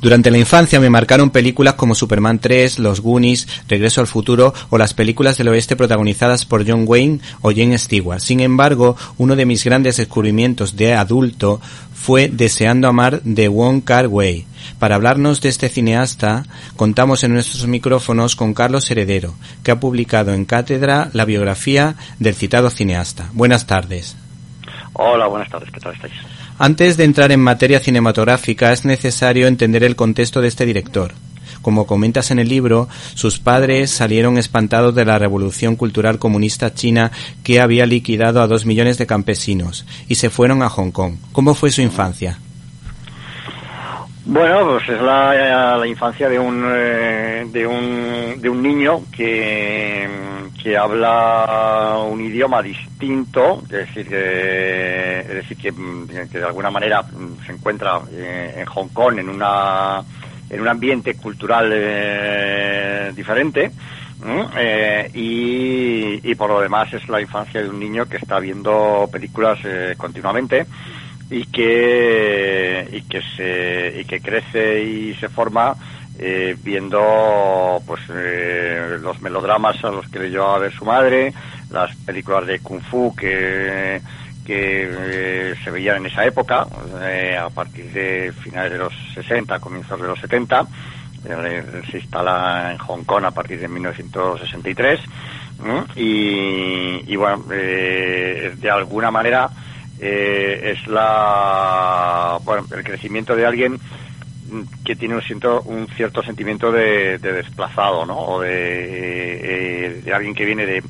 Durante la infancia me marcaron películas como Superman 3, Los Goonies, Regreso al futuro o las películas del oeste protagonizadas por John Wayne o Jane Stewart. Sin embargo, uno de mis grandes descubrimientos de adulto fue Deseando amar de Wong Kar Wai. Para hablarnos de este cineasta, contamos en nuestros micrófonos con Carlos Heredero, que ha publicado en Cátedra la biografía del citado cineasta. Buenas tardes. Hola, buenas tardes, ¿qué tal estáis? Antes de entrar en materia cinematográfica es necesario entender el contexto de este director. Como comentas en el libro, sus padres salieron espantados de la revolución cultural comunista china que había liquidado a dos millones de campesinos y se fueron a Hong Kong. ¿Cómo fue su infancia? Bueno, pues es la, infancia de un, eh, de un, de un niño que, que habla un idioma distinto, es decir, que, es decir que, de alguna manera se encuentra eh, en Hong Kong en una en un ambiente cultural eh, diferente. y, y, por lo demás es la infancia de un niño que está viendo películas continuamente y que y que se y que crece y se forma eh, viendo pues eh, los melodramas a los que le llevaba a ver su madre las películas de kung fu que que eh, se veían en esa época a partir de finales de los 60 comienzos de los 70 se instala en Hong Kong a partir de 1963 y, y bueno de alguna manera eh, es la bueno, el crecimiento de alguien que tiene un, siento, un cierto sentimiento de, desplazado, ¿no? O de, eh, de alguien que viene de,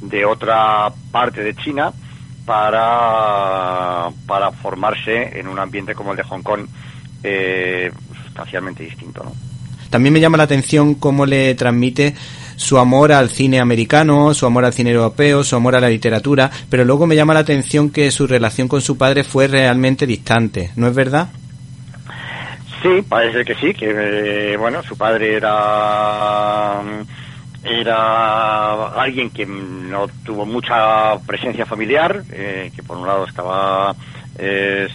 de otra parte de China para, para formarse en un ambiente como el de Hong Kong eh, sustancialmente distinto, ¿no? También me llama la atención cómo le transmite su amor al cine americano, su amor al cine europeo, su amor a la literatura, pero luego me llama la atención que su relación con su padre fue realmente distante, ¿no es verdad? Sí, parece que sí, que eh, bueno, su padre era era alguien que no tuvo mucha presencia familiar, eh, que por un lado estaba eh,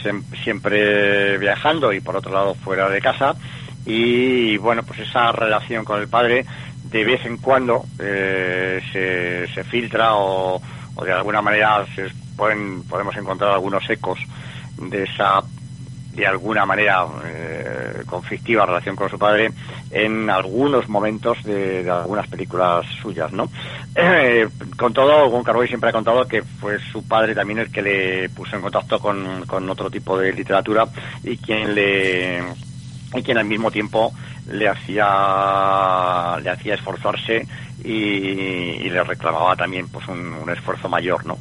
siempre viajando y por otro lado fuera de casa. Y bueno, pues esa relación con el padre de vez en cuando eh, se, filtra o, de alguna manera se pueden, podemos encontrar algunos ecos de esa de alguna manera eh, conflictiva relación con su padre en algunos momentos de, algunas películas suyas, ¿no? Eh, con todo, Gon Carboy siempre ha contado que fue su padre también el que le puso en contacto con, con otro tipo de literatura y quien le y quien al mismo tiempo le hacía le hacía esforzarse y, le reclamaba también pues un, esfuerzo mayor no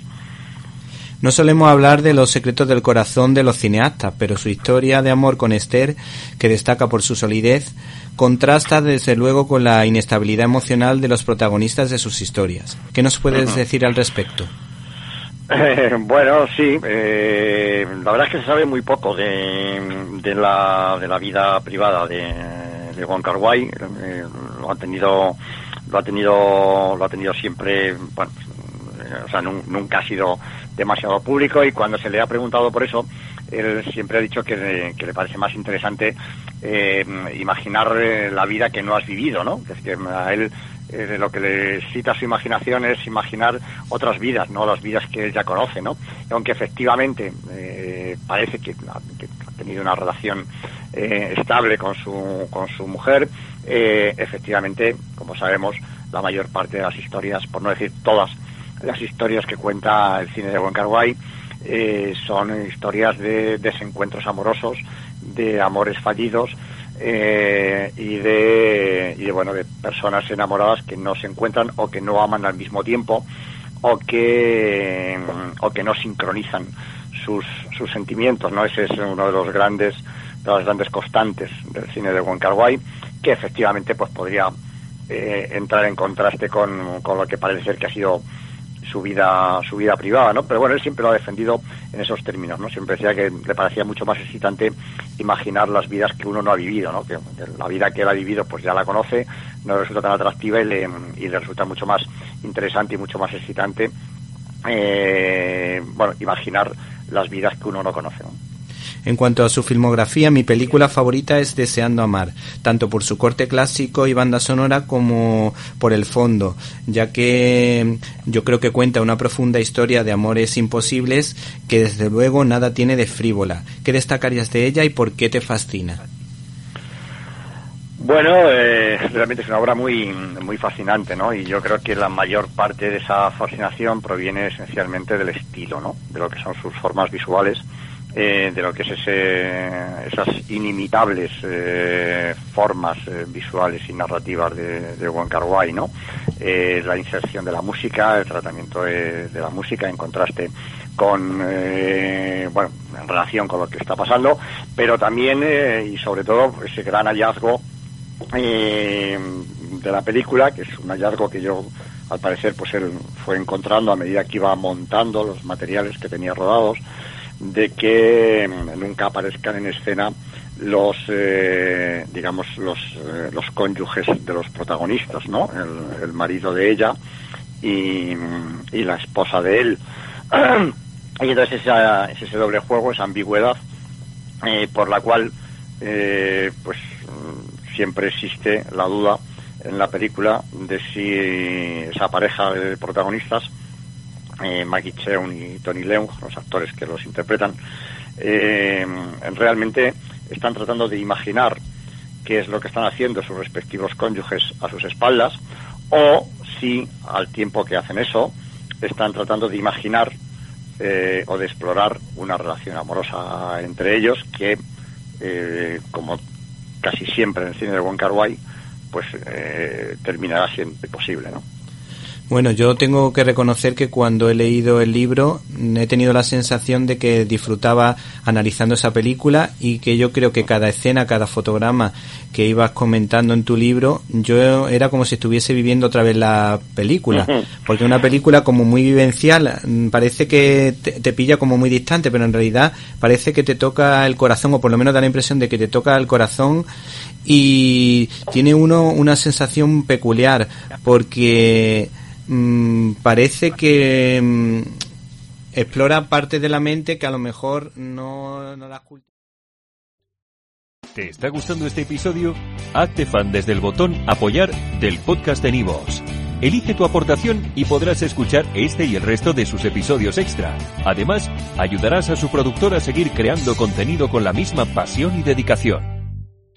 no solemos hablar de los secretos del corazón de los cineastas, pero su historia de amor con Esther, que destaca por su solidez, contrasta desde luego con la inestabilidad emocional de los protagonistas de sus historias. ¿Qué nos puedes decir al respecto? bueno, sí. Eh, la verdad es que se sabe muy poco de, de, la, de la vida privada de, de Juan Carguay. Eh, lo ha tenido, lo ha tenido, lo ha tenido siempre. Bueno, eh, o sea, nunca ha sido demasiado público y cuando se le ha preguntado por eso, él siempre ha dicho que, le parece más interesante eh, imaginar la vida que no has vivido, ¿no? Es que a él eh, lo que le cita su imaginación es imaginar otras vidas, no las vidas que él ya conoce, ¿no? Aunque efectivamente eh, parece que, ha tenido una relación eh, estable con su, con su mujer, efectivamente, como sabemos, la mayor parte de las historias, por no decir todas las historias que cuenta el cine de Buen Carguay, son historias de desencuentros amorosos, de amores fallidos, eh, y de y de bueno de personas enamoradas que no se encuentran o que no aman al mismo tiempo o que o que no sincronizan sus, sus sentimientos no ese es uno de los grandes de las grandes constantes del cine de Wong Kar que efectivamente pues podría eh, entrar en contraste con, con lo que parece ser que ha sido su vida su vida privada, ¿no? Pero bueno, él siempre lo ha defendido en esos términos, ¿no? Siempre decía que le parecía mucho más excitante imaginar las vidas que uno no ha vivido, ¿no? Que la vida que él ha vivido pues ya la conoce, no resulta tan atractiva y le, y le resulta mucho más interesante y mucho más excitante eh, bueno, imaginar las vidas que uno no conoce, ¿no? En cuanto a su filmografía, mi película favorita es Deseando Amar, tanto por su corte clásico y banda sonora como por el fondo, ya que yo creo que cuenta una profunda historia de amores imposibles que desde luego nada tiene de frívola. ¿Qué destacarías de ella y por qué te fascina? Bueno, eh, realmente es una obra muy, muy fascinante, ¿no? Y yo creo que la mayor parte de esa fascinación proviene esencialmente del estilo, ¿no? De lo que son sus formas visuales, eh, de lo que es ese, esas inimitables eh, formas visuales y narrativas de, de Wong Kar ¿no? la inserción de la música, el tratamiento de, de la música en contraste con, bueno, en relación con lo que está pasando, pero también y sobre todo ese gran hallazgo eh, de la película, que es un hallazgo que yo, al parecer, pues él fue encontrando a medida que iba montando los materiales que tenía rodados, de que mm, nunca aparezcan en escena los, eh, digamos, los, eh, los cónyuges de los protagonistas, ¿no? El, marido de ella y, mm, y, la esposa de él. y entonces esa, ese doble juego, esa ambigüedad, eh, por la cual, eh, pues siempre existe la duda en la película de si esa pareja de protagonistas, eh, Maggie Cheung y Tony Leung, los actores que los interpretan, eh, realmente están tratando de imaginar qué es lo que están haciendo sus respectivos cónyuges a sus espaldas, o si al tiempo que hacen eso están tratando de imaginar eh, o de explorar una relación amorosa entre ellos que, eh, como casi siempre en el cine de Wong Kar pues eh, terminará siendo posible, ¿no? Bueno, yo tengo que reconocer que cuando he leído el libro he tenido la sensación de que disfrutaba analizando esa película y que yo creo que cada escena, cada fotograma que ibas comentando en tu libro, yo era como si estuviese viviendo otra vez la película. Porque una película como muy vivencial, mm, parece que te, te pilla como muy distante, pero en realidad parece que te toca el corazón, o por lo menos da la impresión de que te toca el corazón y tiene uno una sensación peculiar porque Mm, parece que mm, explora parte de la mente que a lo mejor no, no la ¿Te está gustando este episodio? Hazte fan desde el botón apoyar del podcast de Nivos. Elige tu aportación y podrás escuchar este y el resto de sus episodios extra. Además, ayudarás a su productor a seguir creando contenido con la misma pasión y dedicación.